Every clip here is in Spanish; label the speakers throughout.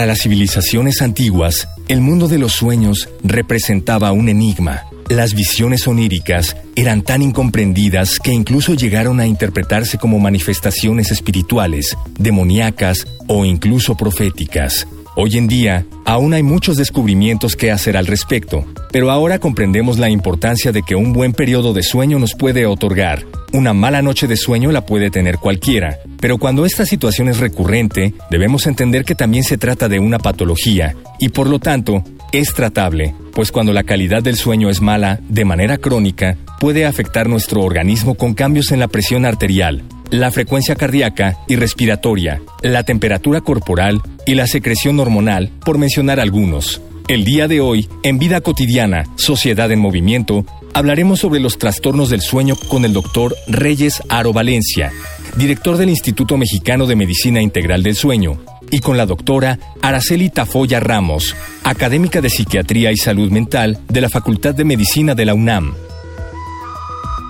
Speaker 1: Para las civilizaciones antiguas, el mundo de los sueños representaba un enigma. Las visiones oníricas eran tan incomprendidas que incluso llegaron a interpretarse como manifestaciones espirituales, demoníacas o incluso proféticas. Hoy en día, aún hay muchos descubrimientos que hacer al respecto, pero ahora comprendemos la importancia de que un buen periodo de sueño nos puede otorgar. Una mala noche de sueño la puede tener cualquiera, pero cuando esta situación es recurrente, debemos entender que también se trata de una patología, y por lo tanto, es tratable, pues cuando la calidad del sueño es mala, de manera crónica, puede afectar nuestro organismo con cambios en la presión arterial, la frecuencia cardíaca y respiratoria, la temperatura corporal y la secreción hormonal, por mencionar algunos. El día de hoy, en Vida Cotidiana, Sociedad en Movimiento, hablaremos sobre los trastornos del sueño con el doctor Reyes Aro Valencia, director del Instituto Mexicano de Medicina Integral del Sueño, y con la doctora Araceli Tafoya Ramos, académica de Psiquiatría y Salud Mental de la Facultad de Medicina de la UNAM.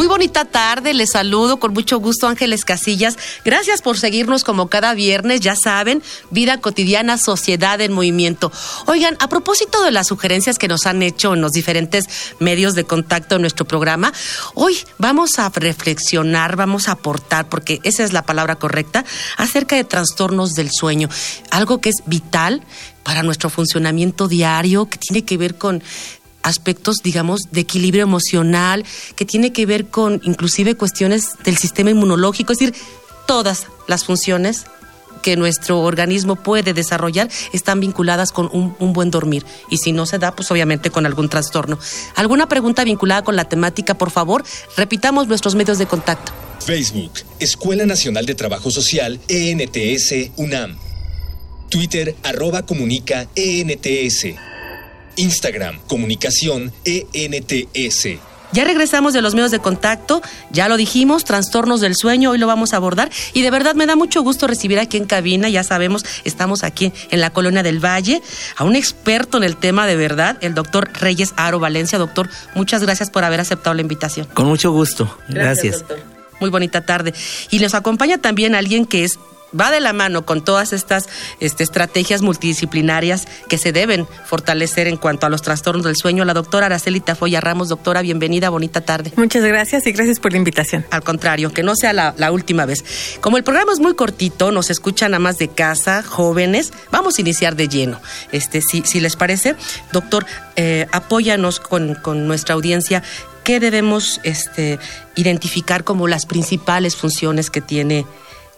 Speaker 2: Muy bonita tarde, les saludo con mucho gusto Ángeles Casillas. Gracias por seguirnos como cada viernes, ya saben, vida cotidiana, sociedad en movimiento. Oigan, a propósito de las sugerencias que nos han hecho en los diferentes medios de contacto en nuestro programa, hoy vamos a reflexionar, vamos a aportar, porque esa es la palabra correcta, acerca de trastornos del sueño, algo que es vital para nuestro funcionamiento diario, que tiene que ver con aspectos, digamos, de equilibrio emocional, que tiene que ver con inclusive cuestiones del sistema inmunológico, es decir, todas las funciones que nuestro organismo puede desarrollar están vinculadas con un, buen dormir. Y si no se da, pues obviamente con algún trastorno. ¿Alguna pregunta vinculada con la temática, por favor? Repitamos nuestros medios de contacto.
Speaker 3: Facebook, Escuela Nacional de Trabajo Social, ENTS, UNAM. Twitter, arroba comunica, ENTS. Instagram, comunicación ENTS.
Speaker 2: Ya regresamos de los medios de contacto, ya lo dijimos, trastornos del sueño, hoy lo vamos a abordar y de verdad me da mucho gusto recibir aquí en cabina, ya sabemos, estamos aquí en la Colonia del Valle, a un experto en el tema de verdad, el doctor Reyes Aro Valencia. Doctor, muchas gracias por haber aceptado la invitación.
Speaker 4: Con mucho gusto, gracias.
Speaker 2: gracias. Muy bonita tarde. Y nos acompaña también alguien que es va de la mano con todas estas este, estrategias multidisciplinarias que se deben fortalecer en cuanto a los trastornos del sueño. La doctora Araceli Tafoya Ramos, doctora, bienvenida, bonita tarde.
Speaker 5: Muchas gracias y gracias por la invitación.
Speaker 2: Al contrario, que no sea la, la última vez. Como el programa es muy cortito, nos escuchan a más de casa, jóvenes, vamos a iniciar de lleno. Este, si, si les parece, doctor, eh, apóyanos con, con nuestra audiencia qué debemos este, identificar como las principales funciones que tiene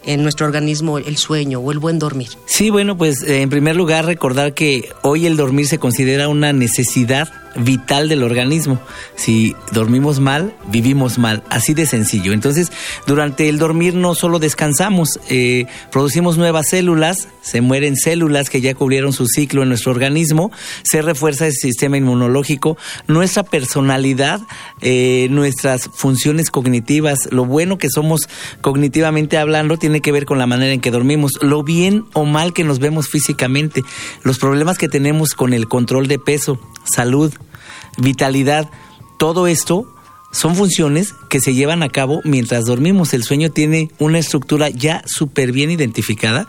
Speaker 2: en nuestro organismo el sueño o el buen dormir?
Speaker 4: Sí, bueno, pues en primer lugar recordar que hoy el dormir se considera una necesidad vital del organismo. Si dormimos mal, vivimos mal, así de sencillo. Entonces, durante el dormir no solo descansamos, eh, producimos nuevas células, se mueren células que ya cubrieron su ciclo en nuestro organismo, se refuerza el sistema inmunológico, nuestra personalidad, eh, nuestras funciones cognitivas, lo bueno que somos cognitivamente hablando tiene que ver con la manera en que dormimos, lo bien o mal que nos vemos físicamente, los problemas que tenemos con el control de peso, salud, vitalidad, todo esto son funciones que se llevan a cabo mientras dormimos. El sueño tiene una estructura ya súper bien identificada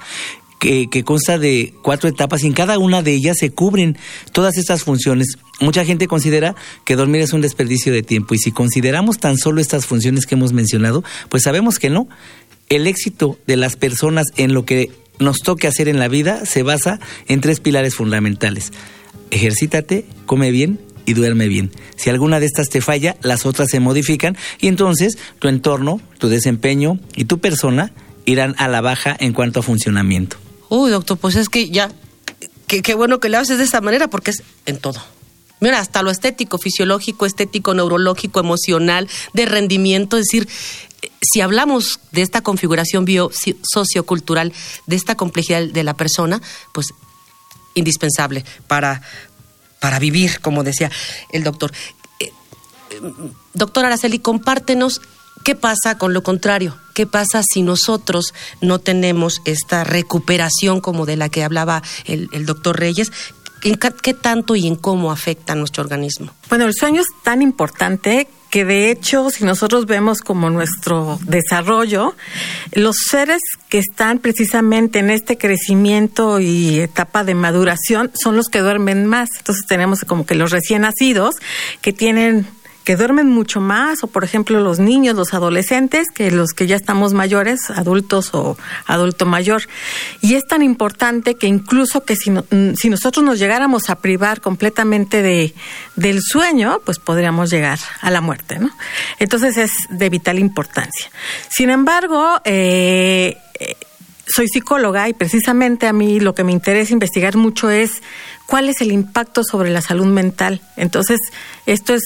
Speaker 4: que, consta de cuatro etapas y en cada una de ellas se cubren todas estas funciones. Mucha gente considera que dormir es un desperdicio de tiempo y si consideramos tan solo estas funciones que hemos mencionado, pues sabemos que no. El éxito de las personas en lo que nos toque hacer en la vida se basa en tres pilares fundamentales. Ejercítate, come bien y duerme bien. Si alguna de estas te falla, las otras se modifican y entonces tu entorno, tu desempeño y tu persona irán a la baja en cuanto a funcionamiento.
Speaker 2: Uy, doctor, pues es que ya qué bueno que lo haces de esa manera porque es en todo. Mira, hasta lo estético, fisiológico, estético, neurológico, emocional, de rendimiento, es decir, si hablamos de esta configuración bio sociocultural, de esta complejidad de la persona, pues indispensable para, para vivir, como decía el doctor. Eh, doctor Araceli, compártenos qué pasa con lo contrario, qué pasa si nosotros no tenemos esta recuperación como de la que hablaba el, doctor Reyes, qué tanto y en cómo afecta a nuestro organismo?
Speaker 5: Bueno, el sueño es tan importante que de hecho, si nosotros vemos como nuestro desarrollo, los seres que están precisamente en este crecimiento y etapa de maduración son los que duermen más. Entonces tenemos como que los recién nacidos que tienen que duermen mucho más, o por ejemplo los niños, los adolescentes, que los que ya estamos mayores, adultos o adulto mayor. Y es tan importante que incluso que si, mm, si nosotros nos llegáramos a privar completamente de, del sueño, pues podríamos llegar a la muerte, ¿no? Entonces es de vital importancia. Sin embargo, eh, soy psicóloga y precisamente a mí lo que me interesa investigar mucho es cuál es el impacto sobre la salud mental. Entonces, esto es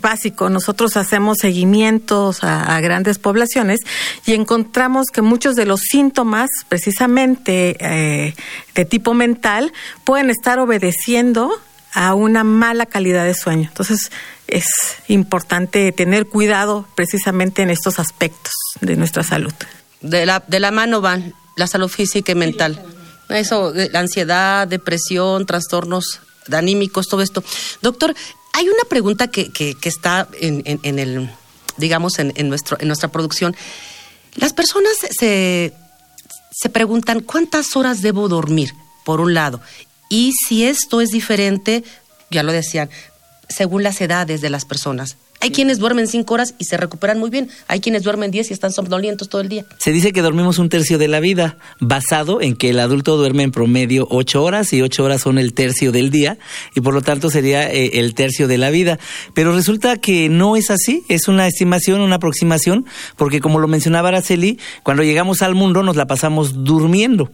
Speaker 5: básico. Nosotros hacemos seguimientos a, grandes poblaciones y encontramos que muchos de los síntomas, precisamente eh, de tipo mental, pueden estar obedeciendo a una mala calidad de sueño. Entonces, es importante tener cuidado precisamente en estos aspectos de nuestra salud.
Speaker 2: De la, de la mano van la salud física y mental. Eso, la ansiedad, depresión, trastornos anímicos, todo esto. Doctor, hay una pregunta que, que, está en, en, el, digamos, en, en, nuestro, en nuestra producción. Las personas se, se preguntan cuántas horas debo dormir, por un lado, y si esto es diferente, ya lo decían, según las edades de las personas. Hay quienes duermen cinco horas y se recuperan muy bien. Hay quienes duermen diez y están somnolientos todo el día.
Speaker 4: Se dice que dormimos un tercio de la vida, basado en que el adulto duerme en promedio ocho horas y ocho horas son el tercio del día y por lo tanto sería eh, el tercio de la vida. Pero resulta que no es así, es una estimación, una aproximación, porque como lo mencionaba Araceli, cuando llegamos al mundo nos la pasamos durmiendo.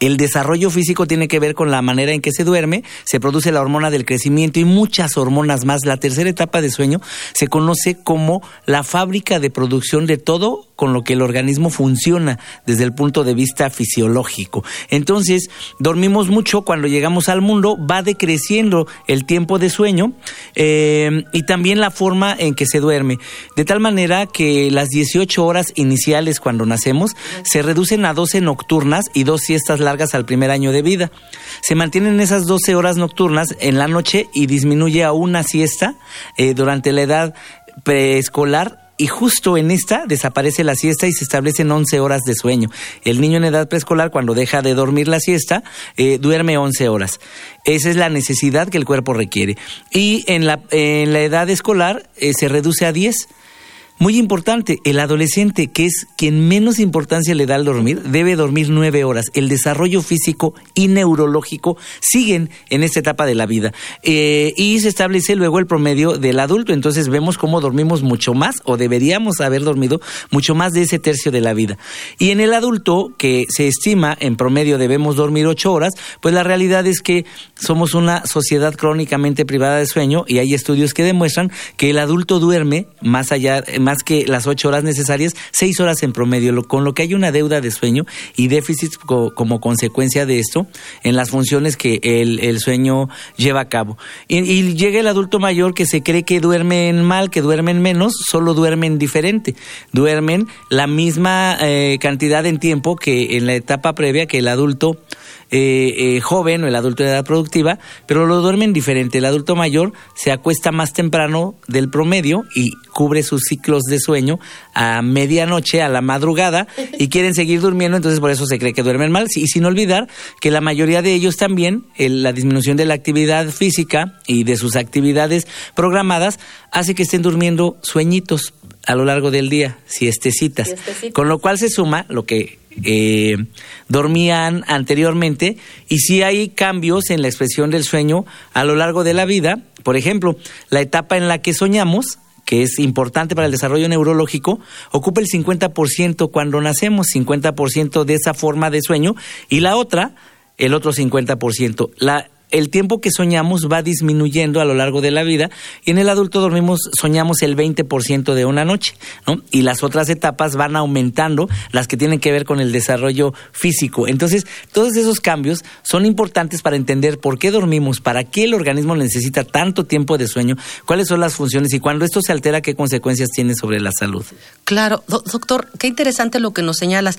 Speaker 4: El desarrollo físico tiene que ver con la manera en que se duerme, se produce la hormona del crecimiento y muchas hormonas más. La tercera etapa de sueño se conoce como la fábrica de producción de todo con lo que el organismo funciona desde el punto de vista fisiológico. Entonces, dormimos mucho cuando llegamos al mundo, va decreciendo el tiempo de sueño eh, y también la forma en que se duerme. De tal manera que las 18 horas iniciales cuando nacemos se reducen a 12 nocturnas y dos siestas largas al primer año de vida. Se mantienen esas 12 horas nocturnas en la noche y disminuye a una siesta eh, durante la edad preescolar y justo en esta desaparece la siesta y se establecen 11 horas de sueño. El niño en edad preescolar, cuando deja de dormir la siesta, eh, duerme 11 horas. Esa es la necesidad que el cuerpo requiere. Y en la, en la edad escolar eh, se reduce a 10 muy importante, el adolescente, que es quien menos importancia le da al dormir, debe dormir nueve horas. El desarrollo físico y neurológico siguen en esta etapa de la vida. Eh, y se establece luego el promedio del adulto. Entonces vemos cómo dormimos mucho más, o deberíamos haber dormido mucho más de ese tercio de la vida. Y en el adulto, que se estima en promedio debemos dormir ocho horas, pues la realidad es que somos una sociedad crónicamente privada de sueño y hay estudios que demuestran que el adulto duerme más allá, que las ocho horas necesarias, seis horas en promedio, con lo que hay una deuda de sueño y déficit como consecuencia de esto en las funciones que el, sueño lleva a cabo. Y, llega el adulto mayor que se cree que duermen mal, que duermen menos, solo duermen diferente. Duermen la misma eh, cantidad en tiempo que en la etapa previa que el adulto eh, eh, joven o el adulto de edad productiva, pero lo duermen diferente. El adulto mayor se acuesta más temprano del promedio y cubre sus ciclos de sueño a medianoche, a la madrugada, y quieren seguir durmiendo, entonces por eso se cree que duermen mal. Y sin olvidar que la mayoría de ellos también, la disminución de la actividad física y de sus actividades programadas, hace que estén durmiendo sueñitos a lo largo del día, siestecitas. siestecitas. Con lo cual se suma lo que eh, dormían anteriormente y si hay cambios en la expresión del sueño a lo largo de la vida. Por ejemplo, la etapa en la que soñamos, que es importante para el desarrollo neurológico, ocupa el 50% cuando nacemos, 50% de esa forma de sueño, y la otra el otro 50%. La el tiempo que soñamos va disminuyendo a lo largo de la vida y en el adulto dormimos, soñamos el 20% de una noche, ¿no? Y las otras etapas van aumentando, las que tienen que ver con el desarrollo físico. Entonces, todos esos cambios son importantes para entender por qué dormimos, para qué el organismo necesita tanto tiempo de sueño, cuáles son las funciones y cuando esto se altera, qué consecuencias tiene sobre la salud.
Speaker 2: Claro, doctor, qué interesante lo que nos señalas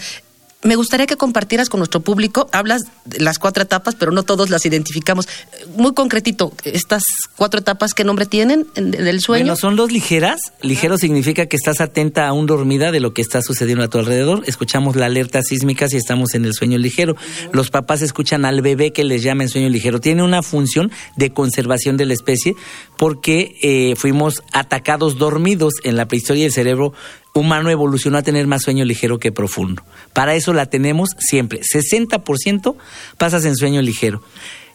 Speaker 2: me gustaría que compartieras con nuestro público, hablas de las cuatro etapas, pero no todos las identificamos. Muy concretito, estas cuatro etapas, ¿qué nombre tienen en, el sueño?
Speaker 4: Bueno, son dos ligeras. Ligero significa que estás atenta aún dormida de lo que está sucediendo a tu alrededor. Escuchamos la alerta sísmica si estamos en el sueño ligero. Los papás escuchan al bebé que les llama en sueño ligero. Tiene una función de conservación de la especie porque eh, fuimos atacados dormidos en la prehistoria del cerebro humano evolucionó a tener más sueño ligero que profundo. Para eso la tenemos siempre. 60% pasas en sueño ligero.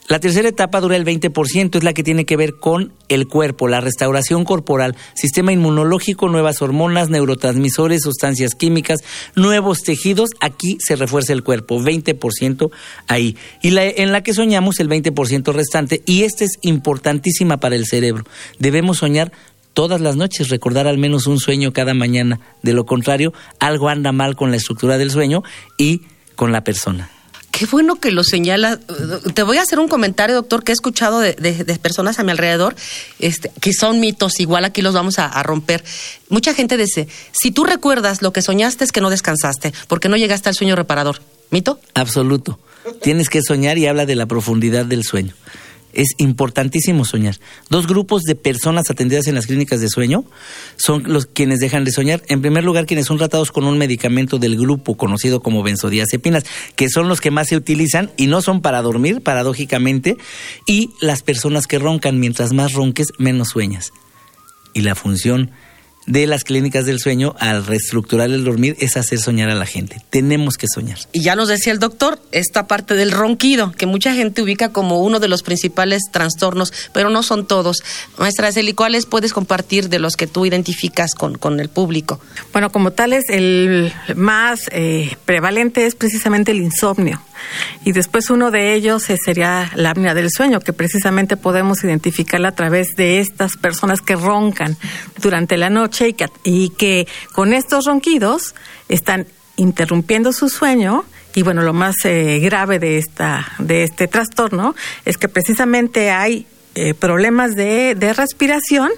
Speaker 4: La tercera etapa dura el 20%, es la que tiene que ver con el cuerpo, la restauración corporal, sistema inmunológico, nuevas hormonas, neurotransmisores, sustancias químicas, nuevos tejidos. Aquí se refuerza el cuerpo, 20% ahí. Y la, en la que soñamos el 20% restante, y esta es importantísima para el cerebro. Debemos soñar todas las noches, recordar al menos un sueño cada mañana. De lo contrario, algo anda mal con la estructura del sueño y con la persona.
Speaker 2: Qué bueno que lo señala. Te voy a hacer un comentario, doctor, que he escuchado de, personas a mi alrededor, este, que son mitos, igual aquí los vamos a, a, romper. Mucha gente dice, si tú recuerdas lo que soñaste es que no descansaste, porque no llegaste al sueño reparador. ¿Mito?
Speaker 4: Absoluto. Tienes que soñar y habla de la profundidad del sueño es importantísimo soñar. Dos grupos de personas atendidas en las clínicas de sueño son los quienes dejan de soñar. En primer lugar, quienes son tratados con un medicamento del grupo conocido como benzodiazepinas, que son los que más se utilizan y no son para dormir, paradójicamente, y las personas que roncan, mientras más ronques, menos sueñas. Y la función de las clínicas del sueño al reestructurar el dormir es hacer soñar a la gente. Tenemos que soñar.
Speaker 2: Y ya nos decía el doctor, esta parte del ronquido, que mucha gente ubica como uno de los principales trastornos, pero no son todos. Maestra Celi, ¿cuáles puedes compartir de los que tú identificas con, con el público?
Speaker 5: Bueno, como tal es el más eh, prevalente es precisamente el insomnio. Y después uno de ellos sería la apnea del sueño, que precisamente podemos identificarla a través de estas personas que roncan durante la noche y que, con estos ronquidos están interrumpiendo su sueño. Y bueno, lo más eh, grave de esta de este trastorno es que precisamente hay eh, problemas de, de, respiración,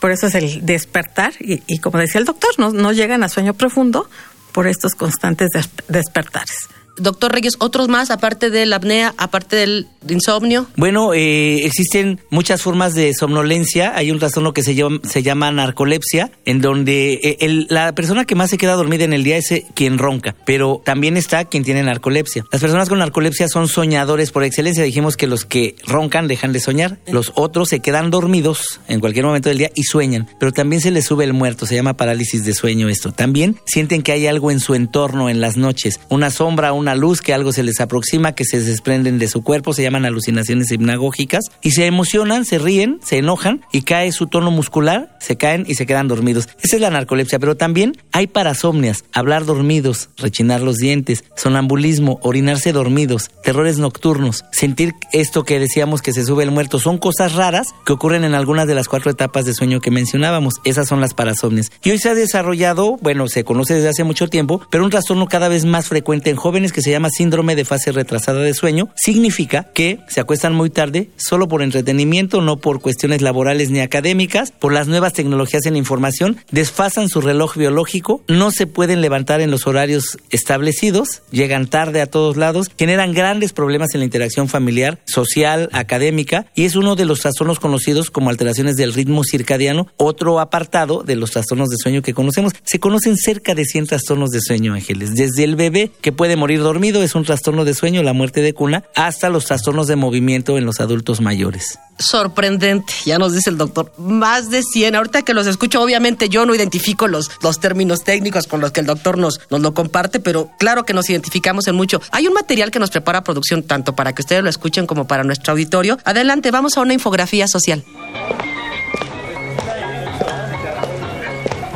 Speaker 5: por eso es el despertar. Y, como decía el doctor, no, no llegan a sueño profundo por estos constantes despertares.
Speaker 2: Doctor Reyes, ¿otros más aparte de la apnea, aparte del insomnio?
Speaker 4: Bueno, eh, existen muchas formas de somnolencia. Hay un trastorno que se llama, se llama narcolepsia, en donde eh, la persona que más se queda dormida en el día es eh, quien ronca, pero también está quien tiene narcolepsia. Las personas con narcolepsia son soñadores por excelencia. Dijimos que los que roncan dejan de soñar, los otros se quedan dormidos en cualquier momento del día y sueñan, pero también se les sube el muerto, se llama parálisis de sueño esto. También sienten que hay algo en su entorno en las noches, una sombra, una luz, que algo se les aproxima, que se desprenden de su cuerpo, se llaman alucinaciones hipnagógicas, y se emocionan, se ríen, se enojan y cae su tono muscular, se caen y se quedan dormidos. Esa es la narcolepsia, pero también hay parasomnias, hablar dormidos, rechinar los dientes, sonambulismo, orinarse dormidos, terrores nocturnos, sentir esto que decíamos que se sube el muerto, son cosas raras que ocurren en algunas de las cuatro etapas de sueño que mencionábamos. Esas son las parasomnias. Y hoy se ha desarrollado, bueno, se conoce desde hace mucho tiempo, pero un trastorno cada vez más frecuente en jóvenes que se llama síndrome de fase retrasada de sueño. Significa que se acuestan muy tarde solo por entretenimiento, no por cuestiones laborales ni académicas, por las nuevas tecnologías en información, desfasan su reloj biológico, no se pueden levantar en los horarios establecidos, llegan tarde a todos lados, generan grandes problemas en la interacción familiar, social, académica y es uno de los trastornos conocidos como alteraciones del ritmo circadiano, otro apartado de los trastornos de sueño que conocemos. Se conocen cerca de 100 trastornos de sueño, Ángeles, desde el bebé que puede morir dormido, es un trastorno de sueño, la muerte de cuna, hasta los trastornos de movimiento en los adultos mayores.
Speaker 2: Sorprendente, ya nos dice el doctor, más de 100. Ahorita que los escucho, obviamente yo no identifico los, los términos técnicos con los que el doctor nos, nos lo comparte, pero claro que nos identificamos en mucho. Hay un material que nos prepara producción tanto para que ustedes lo escuchen como para nuestro auditorio. Adelante, vamos a una infografía social.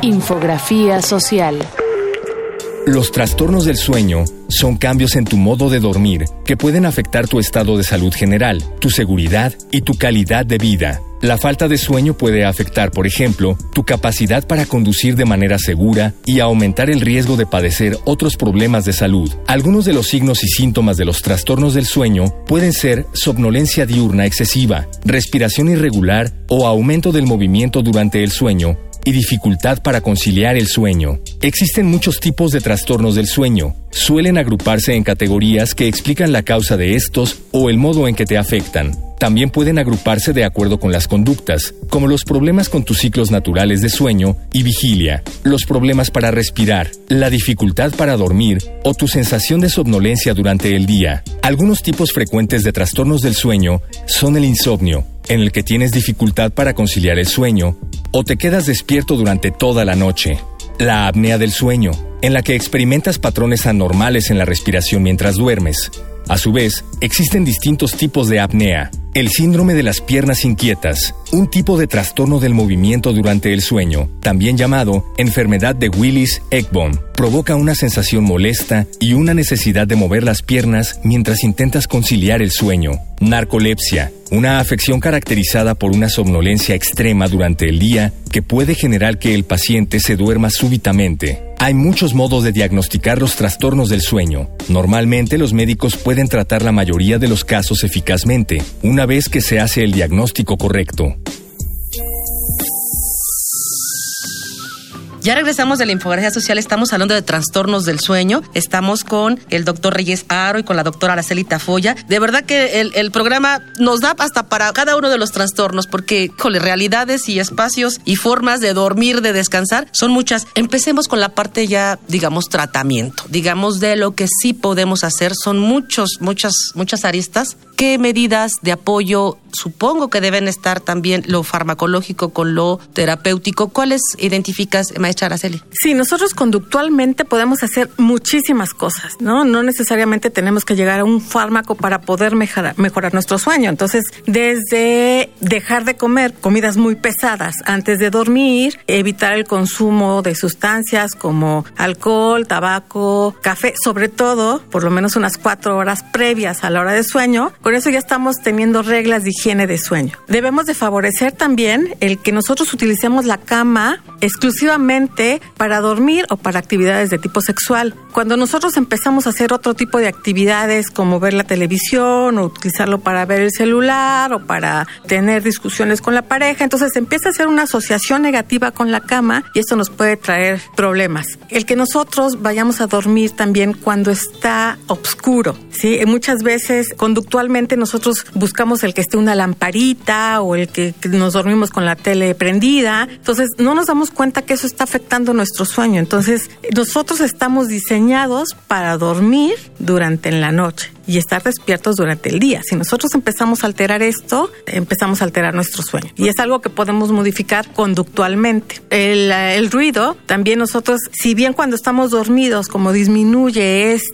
Speaker 6: Infografía social.
Speaker 1: Los trastornos del sueño son cambios en tu modo de dormir que pueden afectar tu estado de salud general, tu seguridad y tu calidad de vida. La falta de sueño puede afectar, por ejemplo, tu capacidad para conducir de manera segura y aumentar el riesgo de padecer otros problemas de salud. Algunos de los signos y síntomas de los trastornos del sueño pueden ser somnolencia diurna excesiva, respiración irregular o aumento del movimiento durante el sueño, y dificultad para conciliar el sueño. Existen muchos tipos de trastornos del sueño. Suelen agruparse en categorías que explican la causa de estos o el modo en que te afectan. También pueden agruparse de acuerdo con las conductas, como los problemas con tus ciclos naturales de sueño y vigilia, los problemas para respirar, la dificultad para dormir o tu sensación de somnolencia durante el día. Algunos tipos frecuentes de trastornos del sueño son el insomnio, en el que tienes dificultad para conciliar el sueño, o te quedas despierto durante toda la noche. La apnea del sueño, en la que experimentas patrones anormales en la respiración mientras duermes. A su vez, existen distintos tipos de apnea. El síndrome de las piernas inquietas, un tipo de trastorno del movimiento durante el sueño, también llamado enfermedad de Willis-Ekbom, provoca una sensación molesta y una necesidad de mover las piernas mientras intentas conciliar el sueño. Narcolepsia, una afección caracterizada por una somnolencia extrema durante el día que puede generar que el paciente se duerma súbitamente. Hay muchos modos de diagnosticar los trastornos del sueño. Normalmente los médicos pueden tratar la mayoría de los casos eficazmente, una vez que se hace el diagnóstico correcto.
Speaker 2: Ya regresamos de la infografía social, estamos hablando de trastornos del sueño, estamos con el doctor Reyes Aro y con la doctora Araceli Tafoya. De verdad que el, programa nos da hasta para cada uno de los trastornos, porque con realidades y espacios y formas de dormir, de descansar, son muchas. Empecemos con la parte ya, digamos, tratamiento, digamos, de lo que sí podemos hacer, son muchos, muchas, muchas aristas. ¿Qué medidas de apoyo supongo que deben estar también lo farmacológico con lo terapéutico? ¿Cuáles identificas, maestra Araceli?
Speaker 5: Sí, nosotros conductualmente podemos hacer muchísimas cosas, ¿no? No necesariamente tenemos que llegar a un fármaco para poder mejorar, mejorar nuestro sueño. Entonces, desde dejar de comer comidas muy pesadas antes de dormir, evitar el consumo de sustancias como alcohol, tabaco, café, sobre todo por lo menos unas cuatro horas previas a la hora de sueño. Por eso ya estamos teniendo reglas de higiene de sueño. Debemos de favorecer también el que nosotros utilicemos la cama exclusivamente para dormir o para actividades de tipo sexual. Cuando nosotros empezamos a hacer otro tipo de actividades como ver la televisión o utilizarlo para ver el celular o para tener discusiones con la pareja, entonces empieza a hacer una asociación negativa con la cama y esto nos puede traer problemas. El que nosotros vayamos a dormir también cuando está oscuro, ¿sí? Muchas veces conductualmente nosotros buscamos el que esté una lamparita o el que nos dormimos con la tele prendida. Entonces, no nos damos cuenta que eso está afectando nuestro sueño. Entonces, nosotros estamos diseñados para dormir durante la noche y estar despiertos durante el día. Si nosotros empezamos a alterar esto, empezamos a alterar nuestro sueño. Y es algo que podemos modificar conductualmente. El, el ruido, también nosotros, si bien cuando estamos dormidos, como disminuye este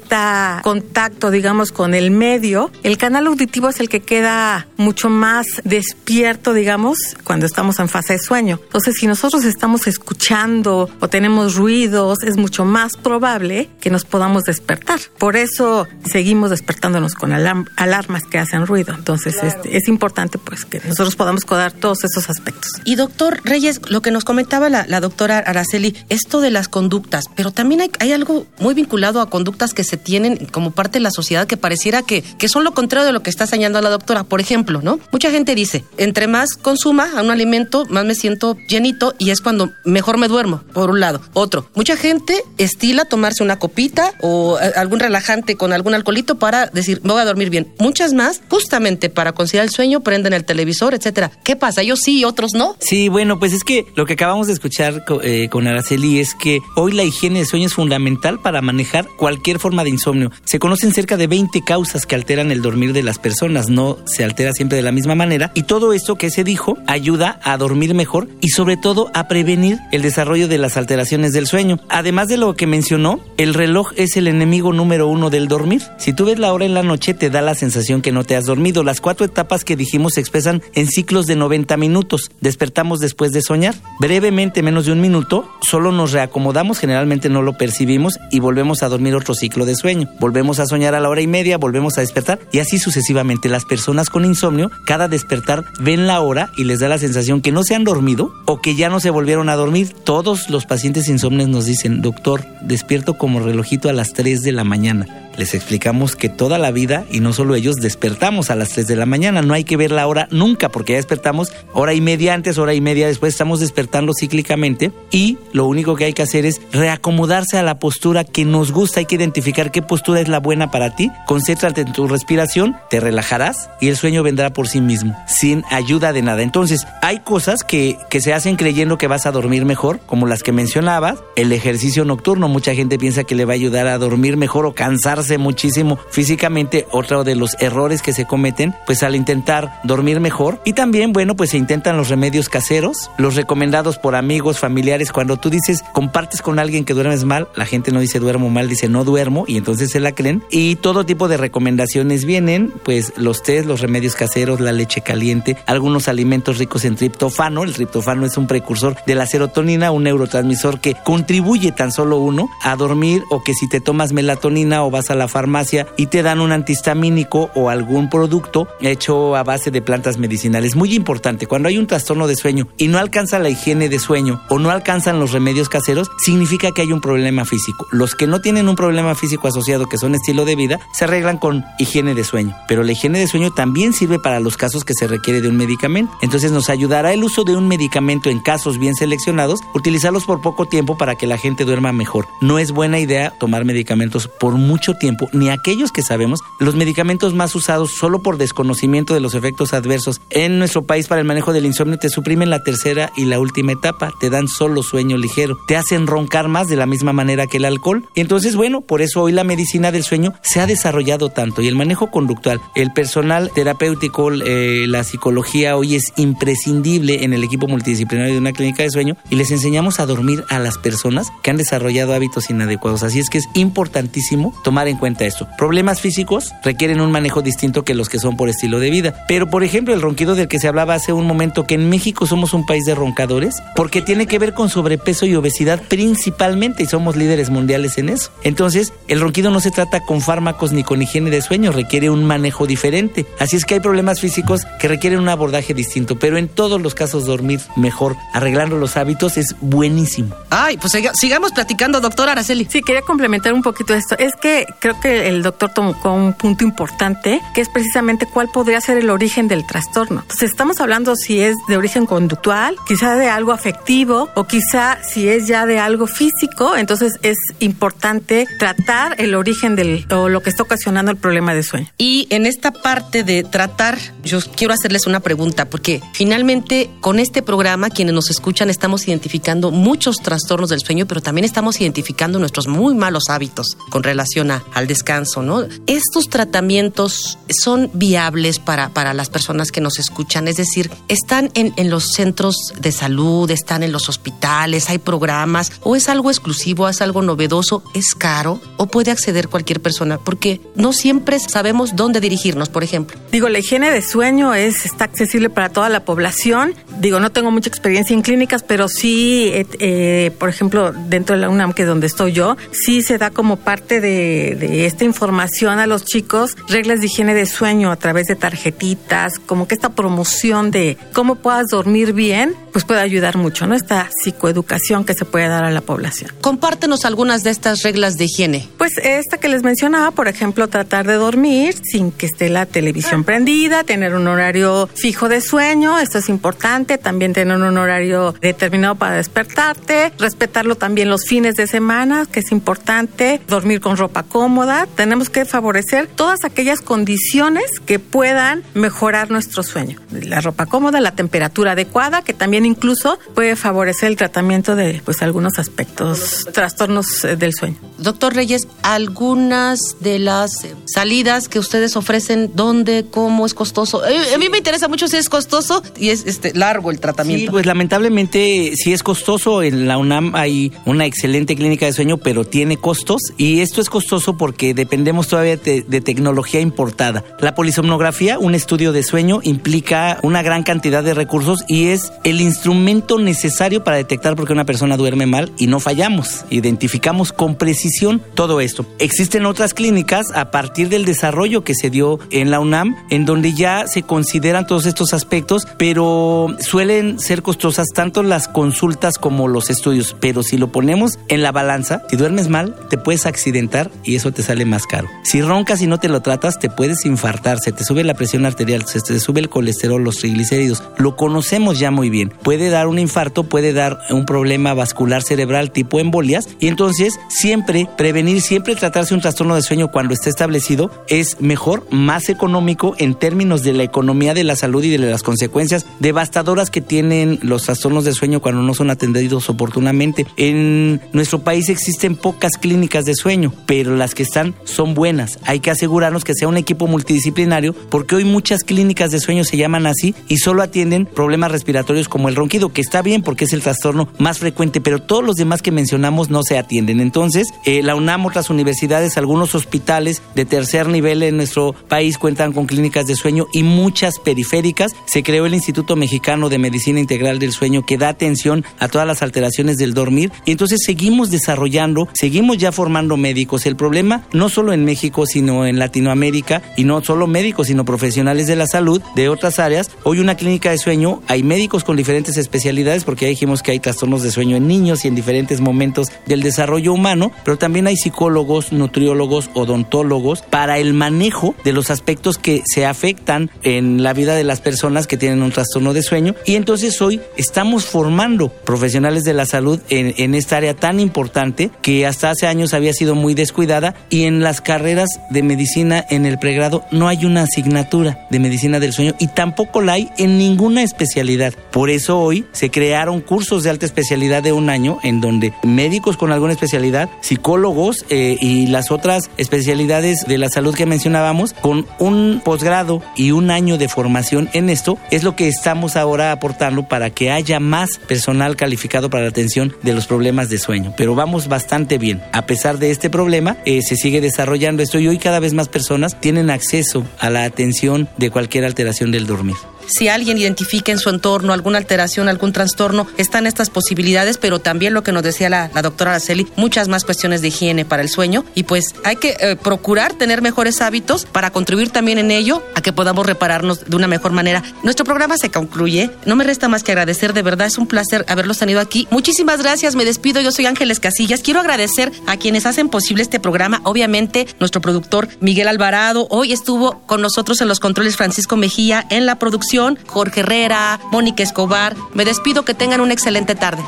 Speaker 5: contacto, digamos, con el medio, el canal auditivo es el que queda mucho más despierto, digamos, cuando estamos en fase de sueño. Entonces, si nosotros estamos escuchando o tenemos ruidos, es mucho más probable que nos podamos despertar. Por eso seguimos despertando con alarmas que hacen ruido. Entonces es importante pues que nosotros podamos codar todos esos aspectos.
Speaker 2: Y doctor Reyes, lo que nos comentaba la, doctora Araceli, esto de las conductas, pero también hay, hay, algo muy vinculado a conductas que se tienen como parte de la sociedad que pareciera que, que son lo contrario de lo que está señalando la doctora. Por ejemplo, ¿no? Mucha gente dice, entre más consuma a un alimento, más me siento llenito y es cuando mejor me duermo, por un lado. Otro, mucha gente estila tomarse una copita o eh, algún relajante con algún alcoholito para decir, me voy a dormir bien. Muchas más, justamente para conciliar el sueño, prenden el televisor, etcétera. ¿Qué pasa? ¿Yo sí otros no?
Speaker 4: Sí, bueno, pues es que lo que acabamos de escuchar eh, con Araceli es que hoy la higiene de sueño es fundamental para manejar cualquier forma de insomnio. Se conocen cerca de 20 causas que alteran el dormir de las personas, no se altera siempre de la misma manera. Y todo esto que se dijo ayuda a dormir mejor y sobre todo a prevenir el desarrollo de las alteraciones del sueño. Además de lo que mencionó, el reloj es el enemigo número uno del dormir. Si tú ves la hora en la noche, te da la sensación que no te has dormido. Las cuatro etapas que dijimos se expresan en ciclos de 90 minutos. Despertamos después de soñar. Brevemente, menos de un minuto, solo nos reacomodamos, generalmente no lo percibimos y volvemos a dormir otro ciclo de sueño. Volvemos a soñar a la hora y media, volvemos a despertar y así sucesivamente. Las personas con insomnio, cada despertar ven la hora y les da la sensación que no se han dormido o que ya no se volvieron a dormir. Todos los pacientes insomnes nos dicen, doctor, despierto como relojito a las 3 de la mañana. Les explicamos que toda la vida, y no solo ellos, despertamos a las 3 de la mañana. No hay que ver la hora nunca, porque ya despertamos hora y media antes, hora y media después, estamos despertando cíclicamente. Y lo único que hay que hacer es reacomodarse a la postura que nos gusta. Hay que identificar qué postura es la buena para ti. Concéntrate en tu respiración, te relajarás y el sueño vendrá por sí mismo, sin ayuda de nada. Entonces, hay cosas que, que se hacen creyendo que vas a dormir mejor, como las que mencionabas. El ejercicio nocturno, mucha gente piensa que le va a ayudar a dormir mejor o cansarse muchísimo físicamente. Otro de los errores que se cometen, pues al intentar dormir mejor. Y también, bueno, pues se intentan los remedios caseros, los recomendados por amigos, familiares. Cuando tú dices, compartes con alguien que duermes mal, la gente no dice duermo mal, dice no duermo y entonces se la creen. Y todo tipo de recomendaciones vienen, pues los test, los remedios caseros, la leche caliente, algunos alimentos ricos en triptofano. El triptofano es un precursor de la serotonina, un neurotransmisor que contribuye tan solo uno a dormir o que si te tomas melatonina o vas a la farmacia y te dan un antihistamínico o algún producto hecho a base de plantas medicinales. Muy importante, cuando hay un trastorno de sueño y no alcanza la higiene de sueño o no alcanzan los remedios caseros, significa que hay un problema físico. Los que no tienen un problema físico asociado, que son estilo de vida, se arreglan con higiene de sueño. Pero la higiene de sueño también sirve para los casos que se requiere de un medicamento. Entonces nos ayudará el uso de un medicamento en casos bien seleccionados, utilizarlos por poco tiempo para que la gente duerma mejor. No es buena idea tomar medicamentos por mucho tiempo, ni aquellos que sabemos, los medicamentos más usados solo por desconocimiento de los efectos adversos en nuestro país para el manejo del insomnio te suprimen la tercera y la última etapa, te dan solo sueño ligero, te hacen roncar más de la misma manera que el alcohol. Entonces, bueno, por eso hoy la medicina del sueño se ha desarrollado tanto y el manejo conductual, el personal terapéutico, eh, la psicología hoy es imprescindible en el equipo multidisciplinario de una clínica de sueño y les enseñamos a dormir a las personas que han desarrollado hábitos inadecuados. Así es que es importantísimo tomar en cuenta esto. Problemas físicos requieren un manejo distinto que los que son por estilo de vida. Pero, por ejemplo, el ronquido del que se hablaba hace un momento, que en México somos un país de roncadores, porque tiene que ver con sobrepeso y obesidad principalmente, y somos líderes mundiales en eso. Entonces, el ronquido no se trata con fármacos ni con higiene de sueño, requiere un manejo diferente. Así es que hay problemas físicos que requieren un abordaje distinto, pero en todos los casos dormir mejor, arreglando los hábitos, es buenísimo.
Speaker 2: Ay, pues siga- sigamos platicando, doctora Araceli.
Speaker 5: Sí, quería complementar un poquito esto. Es que creo que el doctor tocó un punto importante, que es precisamente cuál podría ser el origen del trastorno. Entonces, estamos hablando si es de origen conductual, quizá de algo afectivo, o quizá si es ya de algo físico. Entonces, es importante tratar el origen del, o lo que está ocasionando el problema de sueño.
Speaker 2: Y en esta parte de tratar, yo quiero hacerles una pregunta, porque finalmente con este programa, quienes nos escuchan, estamos identificando muchos trastornos del sueño, pero también estamos identificando nuestros muy malos hábitos con relación a- al descanso, ¿no? Estos tratamientos son viables para, para las personas que nos escuchan, es decir, están en, en los centros de salud, están en los hospitales, hay programas, o es algo exclusivo, es algo novedoso, es caro, o puede acceder cualquier persona, porque no siempre sabemos dónde dirigirnos, por ejemplo.
Speaker 5: Digo, la higiene de sueño es, está accesible para toda la población. Digo, no tengo mucha experiencia en clínicas, pero sí, eh, eh, por ejemplo, dentro de la UNAM, que es donde estoy yo, sí se da como parte de, de esta información a los chicos, reglas de higiene de sueño a través de tarjetitas, como que esta promoción de cómo puedas dormir bien, pues puede ayudar mucho, ¿no? Esta psicoeducación que se puede dar a la población.
Speaker 2: Compártenos algunas de estas reglas de higiene.
Speaker 5: Pues esta que les mencionaba, por ejemplo, tratar de dormir sin que esté la televisión prendida, tener un horario fijo de sueño, esto es importante, también tener un horario determinado para despertarte, respetarlo también los fines de semana, que es importante, dormir con ropa cómoda, tenemos que favorecer todas aquellas condiciones que puedan mejorar nuestro sueño. La ropa cómoda, la temperatura adecuada, que también incluso puede favorecer el tratamiento de pues algunos aspectos, trastornos eh, del sueño.
Speaker 2: Doctor Reyes, algunas de las eh, salidas que ustedes ofrecen, ¿dónde, cómo es costoso? Eh, a mí me interesa mucho si es costoso y es este largo el tratamiento.
Speaker 4: Sí, pues lamentablemente sí es costoso. En la UNAM hay una excelente clínica de sueño, pero tiene costos y esto es costoso porque dependemos todavía de, de tecnología importada. La polisomnografía, un estudio de sueño, implica una gran cantidad de recursos y es el instrumento necesario para detectar por qué una persona duerme mal y no fallamos. Identificamos con precisión todo esto. Existen otras clínicas a partir del desarrollo que se dio en la UNAM, en donde ya se consideran todos estos aspectos, pero suelen ser costosas tanto las consultas como los estudios. Pero si lo ponemos en la balanza, si duermes mal, te puedes accidentar y eso te sale más caro. Si roncas y no te lo tratas, te puedes infartar, se te sube la presión arterial, se te sube el colesterol, los triglicéridos. Lo conocemos ya muy bien. Puede dar un infarto, puede dar un problema vascular cerebral tipo embolias y entonces siempre prevenir, siempre tratarse un trastorno de sueño cuando esté establecido es mejor, más económico en términos de la economía de la salud y de las consecuencias devastadoras que tienen los trastornos de sueño cuando no son atendidos oportunamente. En nuestro país existen pocas clínicas de sueño, pero las que están son buenas. Hay que asegurarnos que sea un equipo multidisciplinario porque hoy muchas clínicas de sueño se llaman así y solo atienden problemas respiratorios como el ronquido, que está bien porque es el trastorno más frecuente, pero todos los demás que mencionamos no se atienden. Entonces, eh, la UNAM, otras universidades, algunos hospitales de tercer nivel en nuestro país cuentan con clínicas de sueño y muchas periféricas. Se creó el Instituto Mexicano de Medicina Integral del Sueño que da atención a todas las alteraciones del dormir y entonces seguimos desarrollando, seguimos ya formando médicos. El problema no solo en México, sino en Latinoamérica y no solo médicos, sino profesionales de la salud de otras áreas. Hoy una clínica de sueño, hay médicos con diferentes especialidades porque ya dijimos que hay trastornos de sueño en niños y en diferentes momentos del desarrollo humano, pero también hay psicólogos, nutriólogos, odontólogos para el manejo de los aspectos que se afectan en la vida de las personas que tienen un trastorno de sueño. Y entonces hoy estamos formando profesionales de la salud en, en esta área tan importante que hasta hace años había sido muy descuidada y en las carreras de medicina en el pregrado no hay una asignatura de medicina del sueño y tampoco la hay en ninguna especialidad. Por eso hoy se crearon cursos de alta especialidad de un año en donde médicos con alguna especialidad, psicólogos eh, y las otras especialidades de la salud que mencionábamos, con un posgrado y un año de formación en esto, es lo que estamos ahora aportando para que haya más personal calificado para la atención de los problemas de sueño. Pero vamos bastante bien. A pesar de este problema, eh, se sigue desarrollando esto y hoy cada vez más personas tienen acceso a la atención de cualquier alteración del dormir
Speaker 2: si alguien identifica en su entorno alguna alteración, algún trastorno, están estas posibilidades, pero también lo que nos decía la, doctora Araceli, muchas más cuestiones de higiene para el sueño. Y pues hay que eh, procurar tener mejores hábitos para contribuir también en ello a que podamos repararnos de una mejor manera. Nuestro programa se concluye, no me resta más que agradecer, de verdad es un placer haberlos tenido aquí. Muchísimas gracias, me despido, yo soy Ángeles Casillas, quiero agradecer a quienes hacen posible este programa, obviamente nuestro productor Miguel Alvarado, hoy estuvo con nosotros en los controles Francisco Mejía, en la producción Jorge Herrera, Mónica Escobar. Me despido, que tengan una excelente tarde.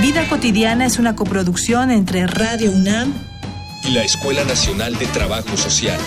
Speaker 6: Vida cotidiana es una coproducción entre Radio UNAM
Speaker 3: y la Escuela Nacional de Trabajo Social.